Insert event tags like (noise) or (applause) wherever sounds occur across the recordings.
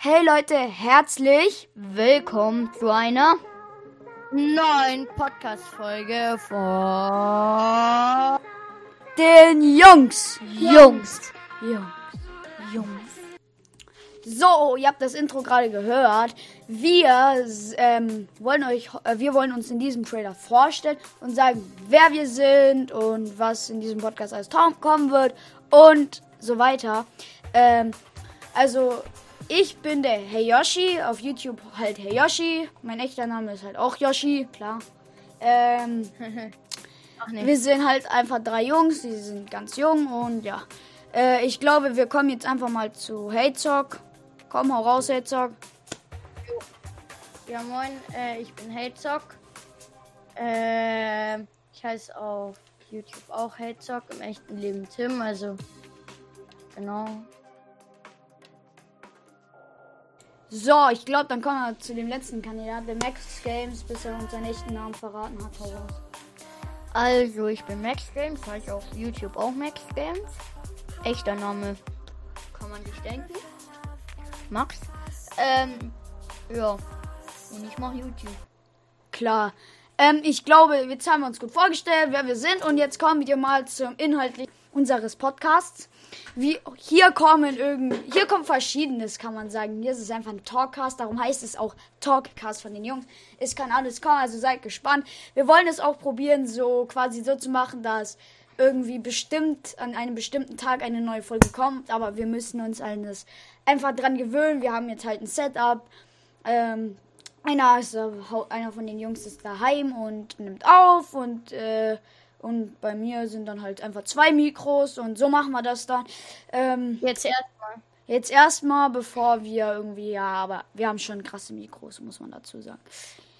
Hey Leute, herzlich willkommen zu einer neuen Podcast-Folge von den Jungs. Jungs. Jungs. Jungs. So, ihr habt das Intro gerade gehört. Wir ähm, wollen euch, äh, wir wollen uns in diesem Trailer vorstellen und sagen, wer wir sind und was in diesem Podcast alles kommen wird und so weiter. Ähm, also ich bin der Hey Yoshi, auf YouTube halt Hey Yoshi. Mein echter Name ist halt auch Yoshi, klar. Ähm, (laughs) nee. Wir sind halt einfach drei Jungs, die sind ganz jung und ja. Äh, ich glaube, wir kommen jetzt einfach mal zu Hey Zock. Komm, hau raus, Hey Zock. Ja, moin, äh, ich bin Hey Zock. Äh, ich heiße auf YouTube auch Hey Zock, im echten Leben Tim, also genau. So, ich glaube, dann kommen wir zu dem letzten Kandidaten, der Max Games, bis er uns seinen echten Namen verraten hat. Also, ich bin Max Games, heiße auf YouTube auch Max Games. Echter Name kann man sich denken. Max. Ähm, ja. Und ich mache YouTube. Klar. Ähm, ich glaube, jetzt haben wir uns gut vorgestellt, wer wir sind. Und jetzt kommen wir mal zum Inhaltlichen unseres Podcasts. Wie, hier kommen irgendwie, hier kommt verschiedenes, kann man sagen. Hier ist es einfach ein Talkcast, darum heißt es auch Talkcast von den Jungs. Es kann alles kommen, also seid gespannt. Wir wollen es auch probieren, so quasi so zu machen, dass irgendwie bestimmt an einem bestimmten Tag eine neue Folge kommt, aber wir müssen uns alles einfach dran gewöhnen. Wir haben jetzt halt ein Setup. Ähm, einer, ist, einer von den Jungs ist daheim und nimmt auf und äh, und bei mir sind dann halt einfach zwei Mikros und so machen wir das dann. Ähm, jetzt erstmal. Jetzt erstmal, bevor wir irgendwie, ja, aber wir haben schon krasse Mikros, muss man dazu sagen.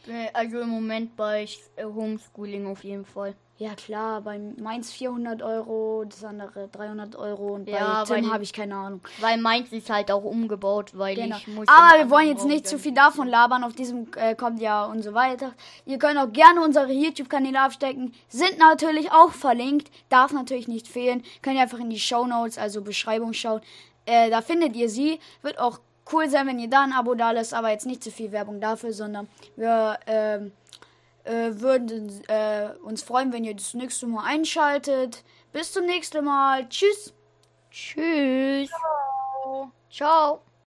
Äh, also im Moment bei äh, Homeschooling auf jeden Fall. Ja klar, bei Mainz 400 Euro, das andere 300 Euro und ja, bei Tim habe ich keine Ahnung. Weil Mainz ist halt auch umgebaut, weil genau. ich muss... Aber wir wollen jetzt nicht zu viel davon labern, auf diesem äh, kommt ja und so weiter. Ihr könnt auch gerne unsere YouTube-Kanäle abstecken, sind natürlich auch verlinkt, darf natürlich nicht fehlen. Könnt ihr einfach in die Show Notes, also Beschreibung schauen. Äh, da findet ihr sie, wird auch cool sein, wenn ihr da ein Abo da lässt, aber jetzt nicht zu viel Werbung dafür, sondern wir... Äh, äh, würden äh, uns freuen, wenn ihr das nächste Mal einschaltet. Bis zum nächsten Mal. Tschüss. Tschüss. Ciao. Ciao.